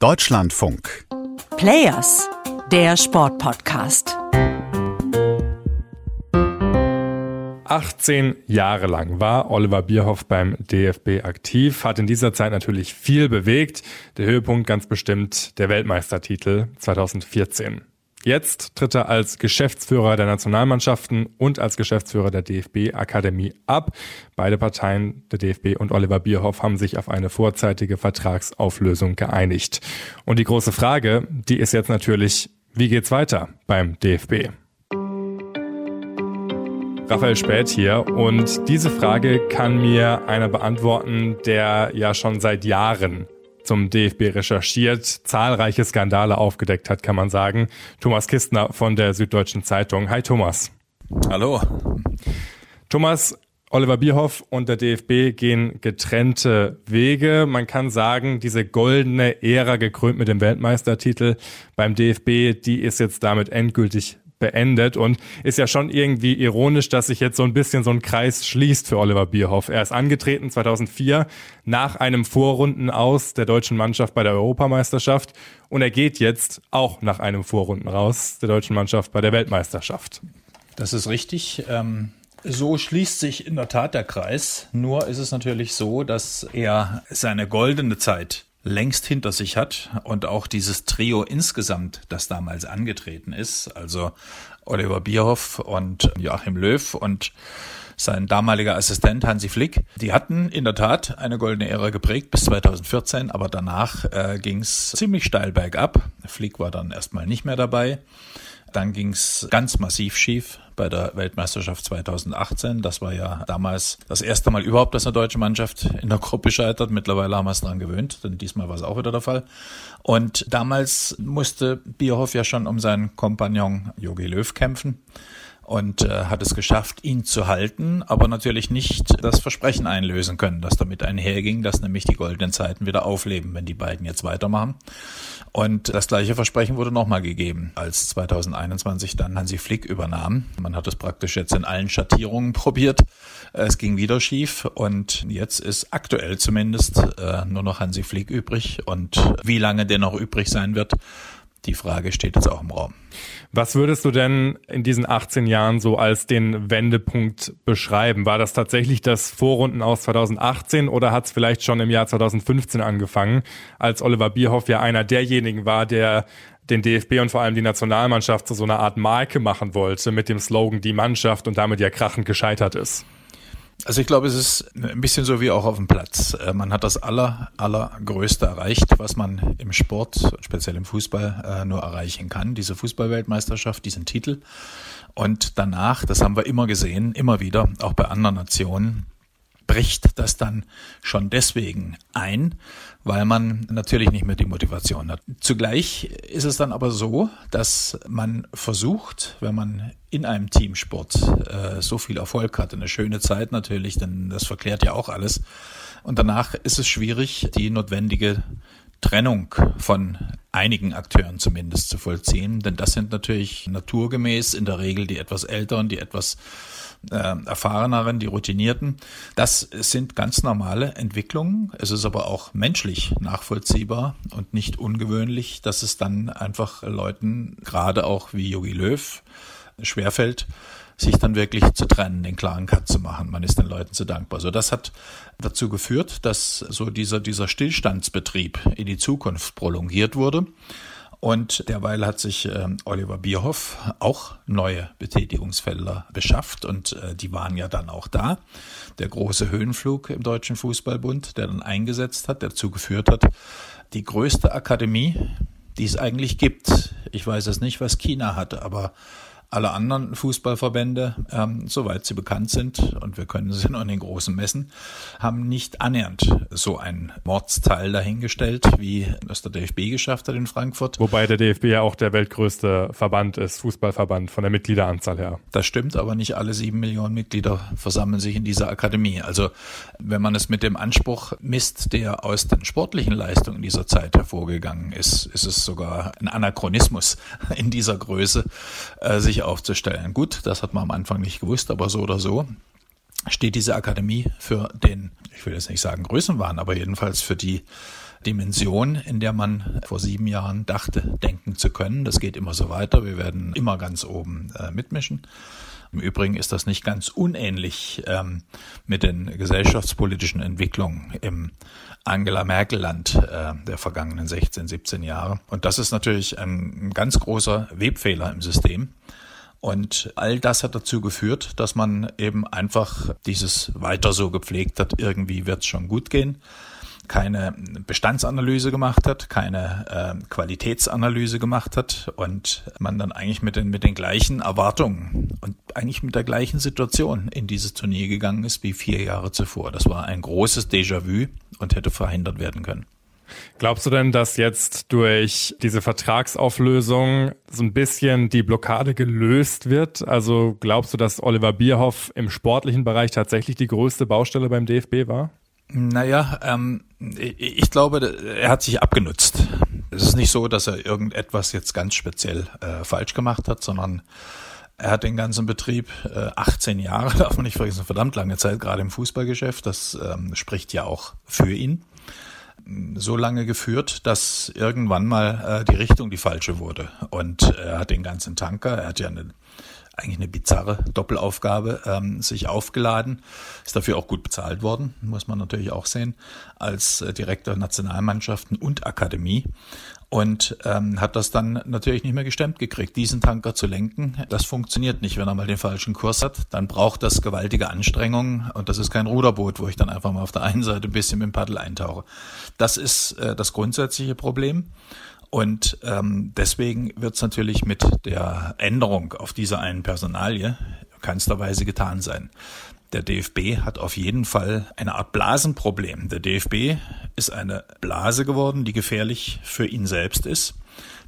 Deutschlandfunk. Players, der Sportpodcast. 18 Jahre lang war Oliver Bierhoff beim DFB aktiv, hat in dieser Zeit natürlich viel bewegt. Der Höhepunkt ganz bestimmt der Weltmeistertitel 2014. Jetzt tritt er als Geschäftsführer der Nationalmannschaften und als Geschäftsführer der DFB-Akademie ab. Beide Parteien, der DFB und Oliver Bierhoff, haben sich auf eine vorzeitige Vertragsauflösung geeinigt. Und die große Frage, die ist jetzt natürlich, wie geht's weiter beim DFB? Raphael Spät hier und diese Frage kann mir einer beantworten, der ja schon seit Jahren zum DFB recherchiert, zahlreiche Skandale aufgedeckt hat, kann man sagen. Thomas Kistner von der Süddeutschen Zeitung. Hi Thomas. Hallo. Thomas, Oliver Bierhoff und der DFB gehen getrennte Wege. Man kann sagen, diese goldene Ära gekrönt mit dem Weltmeistertitel beim DFB, die ist jetzt damit endgültig beendet und ist ja schon irgendwie ironisch, dass sich jetzt so ein bisschen so ein Kreis schließt für Oliver Bierhoff. Er ist angetreten 2004 nach einem Vorrunden aus der deutschen Mannschaft bei der Europameisterschaft und er geht jetzt auch nach einem Vorrunden raus der deutschen Mannschaft bei der Weltmeisterschaft. Das ist richtig. Ähm so schließt sich in der Tat der Kreis. Nur ist es natürlich so, dass er seine goldene Zeit längst hinter sich hat und auch dieses Trio insgesamt, das damals angetreten ist, also Oliver Bierhoff und Joachim Löw und sein damaliger Assistent Hansi Flick, die hatten in der Tat eine goldene Ära geprägt bis 2014, aber danach äh, ging es ziemlich steil bergab. Flick war dann erstmal nicht mehr dabei. Dann ging es ganz massiv schief bei der Weltmeisterschaft 2018. Das war ja damals das erste Mal überhaupt, dass eine deutsche Mannschaft in der Gruppe scheitert. Mittlerweile haben wir es dran gewöhnt, denn diesmal war es auch wieder der Fall. Und damals musste Bierhoff ja schon um seinen Kompagnon Jogi Löw kämpfen und äh, hat es geschafft, ihn zu halten, aber natürlich nicht das Versprechen einlösen können, das damit einherging, dass nämlich die goldenen Zeiten wieder aufleben, wenn die beiden jetzt weitermachen. Und das gleiche Versprechen wurde nochmal gegeben, als 2021 dann Hansi Flick übernahm. Man hat es praktisch jetzt in allen Schattierungen probiert. Es ging wieder schief und jetzt ist aktuell zumindest äh, nur noch Hansi Flick übrig. Und wie lange der noch übrig sein wird, die Frage steht jetzt auch im Raum. Was würdest du denn in diesen 18 Jahren so als den Wendepunkt beschreiben? War das tatsächlich das Vorrunden aus 2018 oder hat es vielleicht schon im Jahr 2015 angefangen, als Oliver Bierhoff ja einer derjenigen war, der den DFB und vor allem die Nationalmannschaft zu so einer Art Marke machen wollte mit dem Slogan die Mannschaft und damit ja krachend gescheitert ist? Also ich glaube, es ist ein bisschen so wie auch auf dem Platz. Äh, man hat das aller, allergrößte erreicht, was man im Sport, speziell im Fußball, äh, nur erreichen kann. Diese Fußballweltmeisterschaft, diesen Titel. Und danach, das haben wir immer gesehen, immer wieder, auch bei anderen Nationen, bricht das dann schon deswegen ein, weil man natürlich nicht mehr die Motivation hat. Zugleich ist es dann aber so, dass man versucht, wenn man in einem Teamsport äh, so viel Erfolg hat, eine schöne Zeit natürlich, denn das verklärt ja auch alles. Und danach ist es schwierig, die notwendige Trennung von einigen Akteuren zumindest zu vollziehen, denn das sind natürlich naturgemäß in der Regel die etwas älteren, die etwas äh, erfahreneren, die routinierten. Das sind ganz normale Entwicklungen. Es ist aber auch menschlich nachvollziehbar und nicht ungewöhnlich, dass es dann einfach Leuten, gerade auch wie Yogi Löw, schwerfällt, sich dann wirklich zu trennen, den klaren Cut zu machen. Man ist den Leuten zu dankbar. So, das hat dazu geführt, dass so dieser, dieser Stillstandsbetrieb in die Zukunft prolongiert wurde. Und derweil hat sich äh, Oliver Bierhoff auch neue Betätigungsfelder beschafft und äh, die waren ja dann auch da. Der große Höhenflug im Deutschen Fußballbund, der dann eingesetzt hat, der dazu geführt hat, die größte Akademie, die es eigentlich gibt. Ich weiß es nicht, was China hatte, aber alle anderen Fußballverbände, ähm, soweit sie bekannt sind, und wir können sie nur in den großen Messen, haben nicht annähernd so ein Mordsteil dahingestellt, wie es der DFB geschafft hat in Frankfurt. Wobei der DFB ja auch der weltgrößte Verband ist, Fußballverband von der Mitgliederanzahl her. Das stimmt, aber nicht alle sieben Millionen Mitglieder versammeln sich in dieser Akademie. Also wenn man es mit dem Anspruch misst, der aus den sportlichen Leistungen dieser Zeit hervorgegangen ist, ist es sogar ein Anachronismus in dieser Größe, äh, sich aufzustellen. Gut, das hat man am Anfang nicht gewusst, aber so oder so steht diese Akademie für den, ich will jetzt nicht sagen Größenwahn, aber jedenfalls für die Dimension, in der man vor sieben Jahren dachte, denken zu können. Das geht immer so weiter. Wir werden immer ganz oben äh, mitmischen. Im Übrigen ist das nicht ganz unähnlich ähm, mit den gesellschaftspolitischen Entwicklungen im Angela Merkel-Land äh, der vergangenen 16, 17 Jahre. Und das ist natürlich ein ganz großer Webfehler im System. Und all das hat dazu geführt, dass man eben einfach dieses weiter so gepflegt hat, irgendwie wird es schon gut gehen keine Bestandsanalyse gemacht hat, keine äh, Qualitätsanalyse gemacht hat und man dann eigentlich mit den, mit den gleichen Erwartungen und eigentlich mit der gleichen Situation in dieses Turnier gegangen ist wie vier Jahre zuvor. Das war ein großes Déjà-vu und hätte verhindert werden können. Glaubst du denn, dass jetzt durch diese Vertragsauflösung so ein bisschen die Blockade gelöst wird? Also glaubst du, dass Oliver Bierhoff im sportlichen Bereich tatsächlich die größte Baustelle beim DFB war? Naja, ähm, ich glaube, er hat sich abgenutzt. Es ist nicht so, dass er irgendetwas jetzt ganz speziell äh, falsch gemacht hat, sondern er hat den ganzen Betrieb äh, 18 Jahre, darf man nicht vergessen, verdammt lange Zeit, gerade im Fußballgeschäft. Das ähm, spricht ja auch für ihn. So lange geführt, dass irgendwann mal äh, die Richtung die falsche wurde. Und er hat den ganzen Tanker, er hat ja eine eigentlich eine bizarre Doppelaufgabe, ähm, sich aufgeladen, ist dafür auch gut bezahlt worden, muss man natürlich auch sehen, als äh, Direktor Nationalmannschaften und Akademie und ähm, hat das dann natürlich nicht mehr gestemmt gekriegt. Diesen Tanker zu lenken, das funktioniert nicht, wenn er mal den falschen Kurs hat. Dann braucht das gewaltige Anstrengungen und das ist kein Ruderboot, wo ich dann einfach mal auf der einen Seite ein bisschen mit dem Paddel eintauche. Das ist äh, das grundsätzliche Problem. Und ähm, deswegen wird es natürlich mit der Änderung auf diese einen Personalie keinster Weise getan sein. Der DFB hat auf jeden Fall eine Art Blasenproblem. Der DFB ist eine Blase geworden, die gefährlich für ihn selbst ist.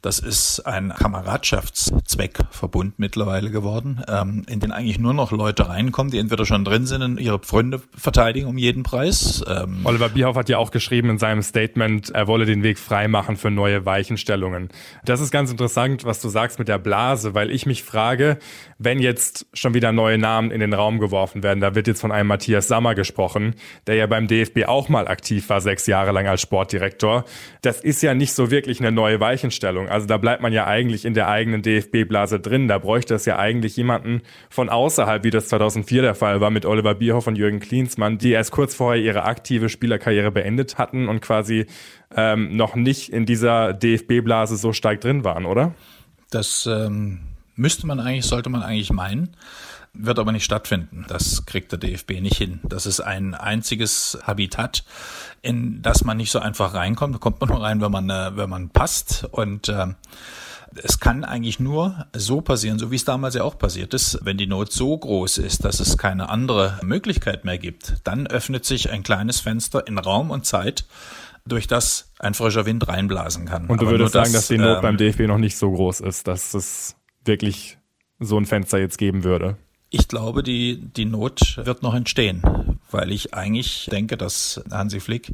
Das ist ein Kameradschaftszweckverbund mittlerweile geworden, ähm, in den eigentlich nur noch Leute reinkommen, die entweder schon drin sind und ihre Freunde verteidigen um jeden Preis. Ähm Oliver Bierhoff hat ja auch geschrieben in seinem Statement, er wolle den Weg frei machen für neue Weichenstellungen. Das ist ganz interessant, was du sagst mit der Blase, weil ich mich frage, wenn jetzt schon wieder neue Namen in den Raum geworfen werden, da wird jetzt von einem Matthias Sammer gesprochen, der ja beim DFB auch mal aktiv war, sechs Jahre lang als Sportdirektor. Das ist ja nicht so wirklich eine neue Weichenstellung. Also da bleibt man ja eigentlich in der eigenen DFB-Blase drin. Da bräuchte es ja eigentlich jemanden von außerhalb, wie das 2004 der Fall war mit Oliver Bierhoff und Jürgen Klinsmann, die erst kurz vorher ihre aktive Spielerkarriere beendet hatten und quasi ähm, noch nicht in dieser DFB-Blase so stark drin waren, oder? Das ähm, müsste man eigentlich, sollte man eigentlich meinen wird aber nicht stattfinden. Das kriegt der DFB nicht hin. Das ist ein einziges Habitat, in das man nicht so einfach reinkommt. Da kommt man nur rein, wenn man, äh, wenn man passt. Und äh, es kann eigentlich nur so passieren, so wie es damals ja auch passiert ist, wenn die Not so groß ist, dass es keine andere Möglichkeit mehr gibt, dann öffnet sich ein kleines Fenster in Raum und Zeit, durch das ein frischer Wind reinblasen kann. Und du Aber würdest sagen, dass die Not ähm, beim DFB noch nicht so groß ist, dass es wirklich so ein Fenster jetzt geben würde? Ich glaube, die, die Not wird noch entstehen, weil ich eigentlich denke, dass Hansi Flick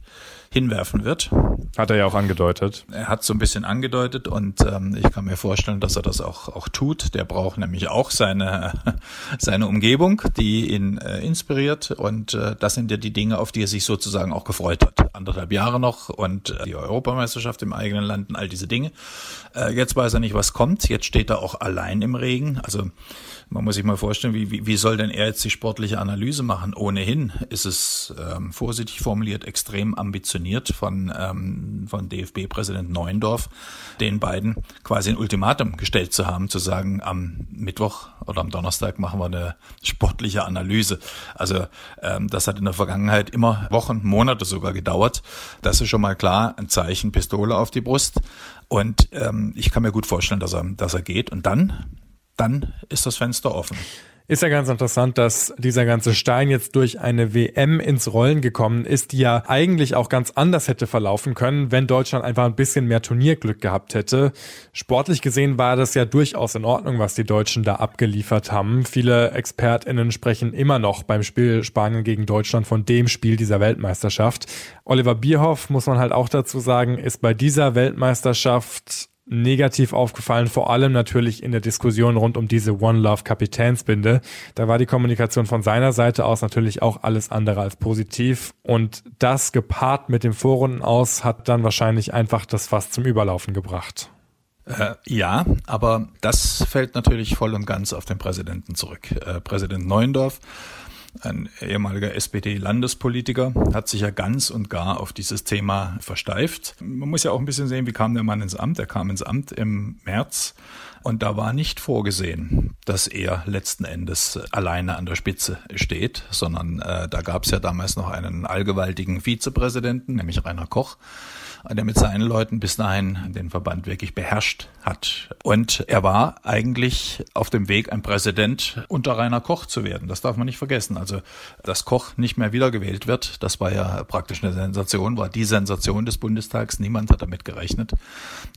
hinwerfen wird. Hat er ja auch angedeutet. Er hat so ein bisschen angedeutet und ähm, ich kann mir vorstellen, dass er das auch, auch tut. Der braucht nämlich auch seine, seine Umgebung, die ihn äh, inspiriert und äh, das sind ja die Dinge, auf die er sich sozusagen auch gefreut hat. Anderthalb Jahre noch und äh, die Europameisterschaft im eigenen Land und all diese Dinge. Äh, jetzt weiß er nicht, was kommt. Jetzt steht er auch allein im Regen. Also man muss sich mal vorstellen, wie, wie, wie soll denn er jetzt die sportliche Analyse machen? Ohnehin ist es ähm, vorsichtig formuliert extrem ambitioniert von, ähm, von DFB-Präsident Neuendorf, den beiden quasi ein Ultimatum gestellt zu haben, zu sagen, am Mittwoch oder am Donnerstag machen wir eine sportliche Analyse. Also ähm, das hat in der Vergangenheit immer Wochen, Monate sogar gedauert. Das ist schon mal klar, ein Zeichen Pistole auf die Brust. Und ähm, ich kann mir gut vorstellen, dass er, dass er geht. Und dann dann ist das Fenster offen. Ist ja ganz interessant, dass dieser ganze Stein jetzt durch eine WM ins Rollen gekommen ist, die ja eigentlich auch ganz anders hätte verlaufen können, wenn Deutschland einfach ein bisschen mehr Turnierglück gehabt hätte. Sportlich gesehen war das ja durchaus in Ordnung, was die Deutschen da abgeliefert haben. Viele ExpertInnen sprechen immer noch beim Spiel Spanien gegen Deutschland von dem Spiel dieser Weltmeisterschaft. Oliver Bierhoff, muss man halt auch dazu sagen, ist bei dieser Weltmeisterschaft negativ aufgefallen, vor allem natürlich in der Diskussion rund um diese One Love Kapitänsbinde. Da war die Kommunikation von seiner Seite aus natürlich auch alles andere als positiv und das gepaart mit dem Vorrunden aus hat dann wahrscheinlich einfach das Fass zum Überlaufen gebracht. Äh, ja, aber das fällt natürlich voll und ganz auf den Präsidenten zurück. Äh, Präsident Neuendorf ein ehemaliger SPD-Landespolitiker, hat sich ja ganz und gar auf dieses Thema versteift. Man muss ja auch ein bisschen sehen, wie kam der Mann ins Amt? Er kam ins Amt im März und da war nicht vorgesehen, dass er letzten Endes alleine an der Spitze steht, sondern äh, da gab es ja damals noch einen allgewaltigen Vizepräsidenten, nämlich Rainer Koch der mit seinen Leuten bis dahin den Verband wirklich beherrscht hat. Und er war eigentlich auf dem Weg, ein Präsident unter Rainer Koch zu werden. Das darf man nicht vergessen. Also, dass Koch nicht mehr wiedergewählt wird, das war ja praktisch eine Sensation, war die Sensation des Bundestags. Niemand hat damit gerechnet.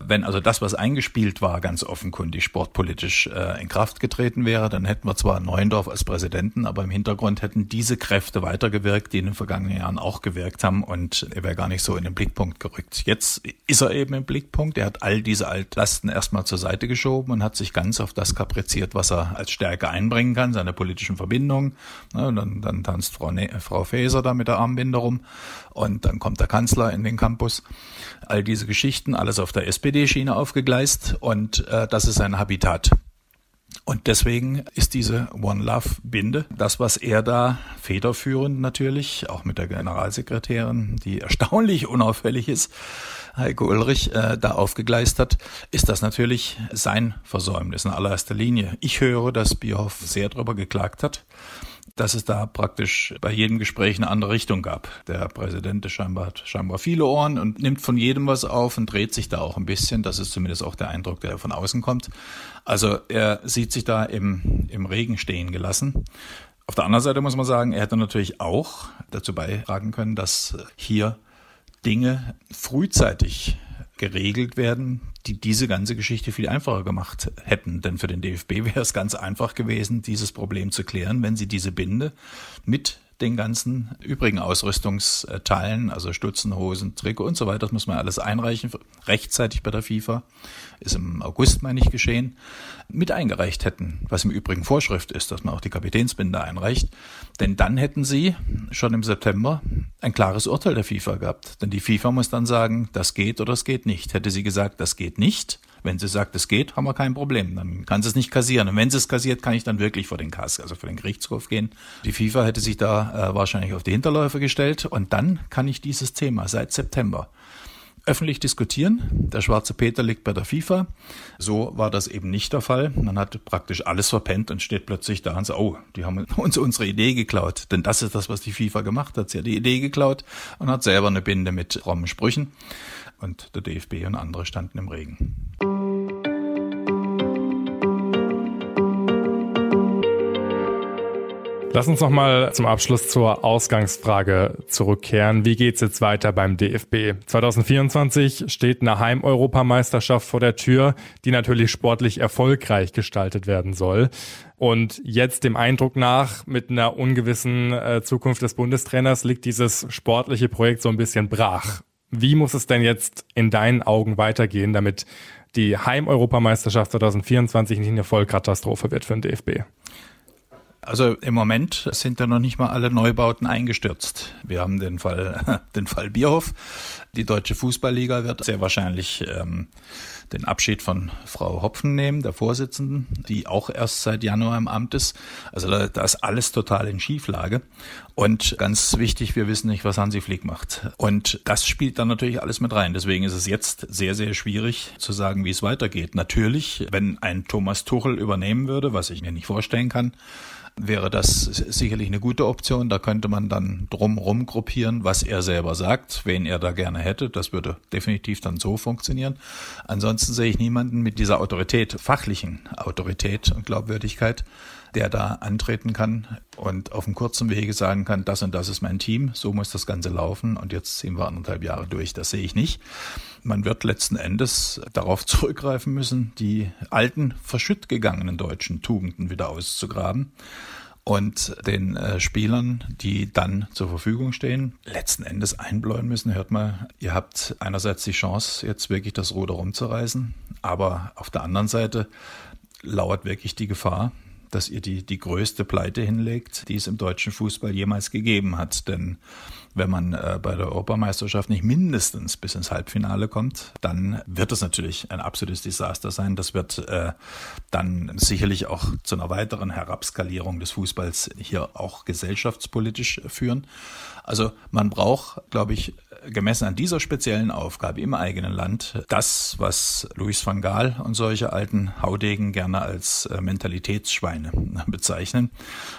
Wenn also das, was eingespielt war, ganz offenkundig sportpolitisch äh, in Kraft getreten wäre, dann hätten wir zwar Neuendorf als Präsidenten, aber im Hintergrund hätten diese Kräfte weitergewirkt, die in den vergangenen Jahren auch gewirkt haben und er wäre gar nicht so in den Blickpunkt gerückt. Jetzt ist er eben im Blickpunkt. Er hat all diese Altlasten erstmal zur Seite geschoben und hat sich ganz auf das kapriziert, was er als Stärke einbringen kann, seine politischen Verbindungen. Und dann, dann tanzt Frau, ne Frau Faeser da mit der Armbinde rum und dann kommt der Kanzler in den Campus. All diese Geschichten, alles auf der SPD-Schiene aufgegleist und äh, das ist sein Habitat. Und deswegen ist diese One Love Binde das, was er da federführend natürlich, auch mit der Generalsekretärin, die erstaunlich unauffällig ist, Heiko Ulrich, äh, da aufgegleist hat, ist das natürlich sein Versäumnis in allererster Linie. Ich höre, dass Bierhoff sehr darüber geklagt hat dass es da praktisch bei jedem Gespräch eine andere Richtung gab. Der Präsident scheinbar, hat scheinbar viele Ohren und nimmt von jedem was auf und dreht sich da auch ein bisschen. Das ist zumindest auch der Eindruck, der von außen kommt. Also er sieht sich da im, im Regen stehen gelassen. Auf der anderen Seite muss man sagen, er hätte natürlich auch dazu beitragen können, dass hier Dinge frühzeitig geregelt werden, die diese ganze Geschichte viel einfacher gemacht hätten. Denn für den DFB wäre es ganz einfach gewesen, dieses Problem zu klären, wenn sie diese Binde mit den ganzen übrigen Ausrüstungsteilen, also Stutzen, Hosen, Trikot und so weiter, das muss man alles einreichen, rechtzeitig bei der FIFA, ist im August, meine ich, geschehen, mit eingereicht hätten, was im Übrigen Vorschrift ist, dass man auch die Kapitänsbinde einreicht. Denn dann hätten sie schon im September ein klares Urteil der FIFA gehabt. Denn die FIFA muss dann sagen, das geht oder das geht nicht. Hätte sie gesagt, das geht nicht, wenn sie sagt, es geht, haben wir kein Problem. Dann kann sie es nicht kassieren. Und wenn sie es kassiert, kann ich dann wirklich vor den Kass, also vor den Gerichtshof gehen. Die FIFA hätte sich da äh, wahrscheinlich auf die Hinterläufe gestellt. Und dann kann ich dieses Thema seit September öffentlich diskutieren. Der schwarze Peter liegt bei der FIFA. So war das eben nicht der Fall. Man hat praktisch alles verpennt und steht plötzlich da und sagt, oh, die haben uns unsere Idee geklaut. Denn das ist das, was die FIFA gemacht hat. Sie hat die Idee geklaut und hat selber eine Binde mit frommen Sprüchen. Und der DFB und andere standen im Regen. Lass uns noch mal zum Abschluss zur Ausgangsfrage zurückkehren. Wie geht's jetzt weiter beim DFB? 2024 steht eine Heimeuropameisterschaft vor der Tür, die natürlich sportlich erfolgreich gestaltet werden soll. Und jetzt dem Eindruck nach, mit einer ungewissen äh, Zukunft des Bundestrainers liegt dieses sportliche Projekt so ein bisschen brach. Wie muss es denn jetzt in deinen Augen weitergehen, damit die Heimeuropameisterschaft 2024 nicht eine Vollkatastrophe wird für den DFB? Also im Moment sind ja noch nicht mal alle Neubauten eingestürzt. Wir haben den Fall, den Fall Bierhof. Die deutsche Fußballliga wird sehr wahrscheinlich ähm, den Abschied von Frau Hopfen nehmen, der Vorsitzenden, die auch erst seit Januar im Amt ist. Also da, da ist alles total in Schieflage. Und ganz wichtig, wir wissen nicht, was Hansi Flick macht. Und das spielt dann natürlich alles mit rein. Deswegen ist es jetzt sehr, sehr schwierig zu sagen, wie es weitergeht. Natürlich, wenn ein Thomas Tuchel übernehmen würde, was ich mir nicht vorstellen kann, wäre das sicherlich eine gute Option. Da könnte man dann drumherum gruppieren, was er selber sagt, wen er da gerne hätte. Das würde definitiv dann so funktionieren. Ansonsten sehe ich niemanden mit dieser Autorität, fachlichen Autorität und Glaubwürdigkeit, der da antreten kann und auf einem kurzen Wege sagen kann, das und das ist mein Team, so muss das Ganze laufen und jetzt ziehen wir anderthalb Jahre durch. Das sehe ich nicht. Man wird letzten Endes darauf zurückgreifen müssen, die alten, verschütt gegangenen deutschen Tugenden wieder auszugraben. und den äh, Spielern, die dann zur Verfügung stehen, letzten Endes einbläuen müssen. Hört mal, ihr habt einerseits die Chance, jetzt wirklich das Ruder rumzureißen, aber auf der anderen Seite lauert wirklich die Gefahr, dass ihr die, die größte Pleite hinlegt, die es im deutschen Fußball jemals gegeben hat. Denn wenn man äh, bei der Europameisterschaft nicht mindestens bis ins Halbfinale kommt, dann wird es natürlich ein absolutes Desaster sein. Das wird äh, dann sicherlich auch zu einer weiteren Herabskalierung des Fußballs hier auch gesellschaftspolitisch führen. Also man braucht, glaube ich, gemessen an dieser speziellen Aufgabe im eigenen Land das, was Louis van Gaal und solche alten Haudegen gerne als äh, Mentalitätsschweine bezeichnen.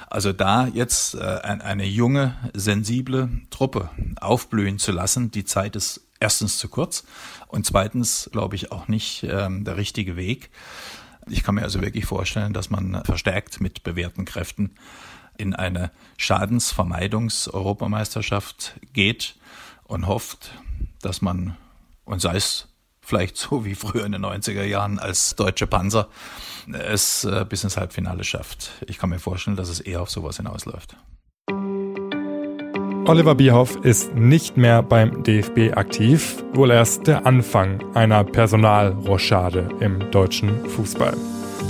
Also da jetzt äh, eine junge, sensible Truppe aufblühen zu lassen, die Zeit ist erstens zu kurz und zweitens, glaube ich, auch nicht ähm, der richtige Weg. Ich kann mir also wirklich vorstellen, dass man verstärkt mit bewährten Kräften in eine Schadensvermeidungs-Europameisterschaft geht und hofft, dass man, und sei es vielleicht so wie früher in den 90er Jahren als deutsche Panzer, es äh, bis ins Halbfinale schafft. Ich kann mir vorstellen, dass es eher auf sowas hinausläuft. Oliver Bierhoff ist nicht mehr beim DFB aktiv, wohl erst der Anfang einer Personalrochade im deutschen Fußball.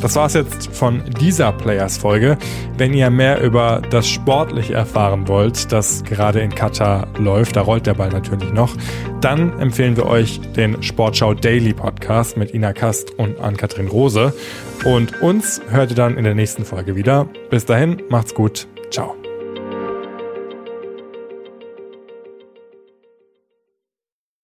Das war's jetzt von dieser Players-Folge. Wenn ihr mehr über das Sportliche erfahren wollt, das gerade in Katar läuft, da rollt der Ball natürlich noch, dann empfehlen wir euch den Sportschau Daily Podcast mit Ina Kast und Ann-Kathrin Rose. Und uns hört ihr dann in der nächsten Folge wieder. Bis dahin, macht's gut. Ciao.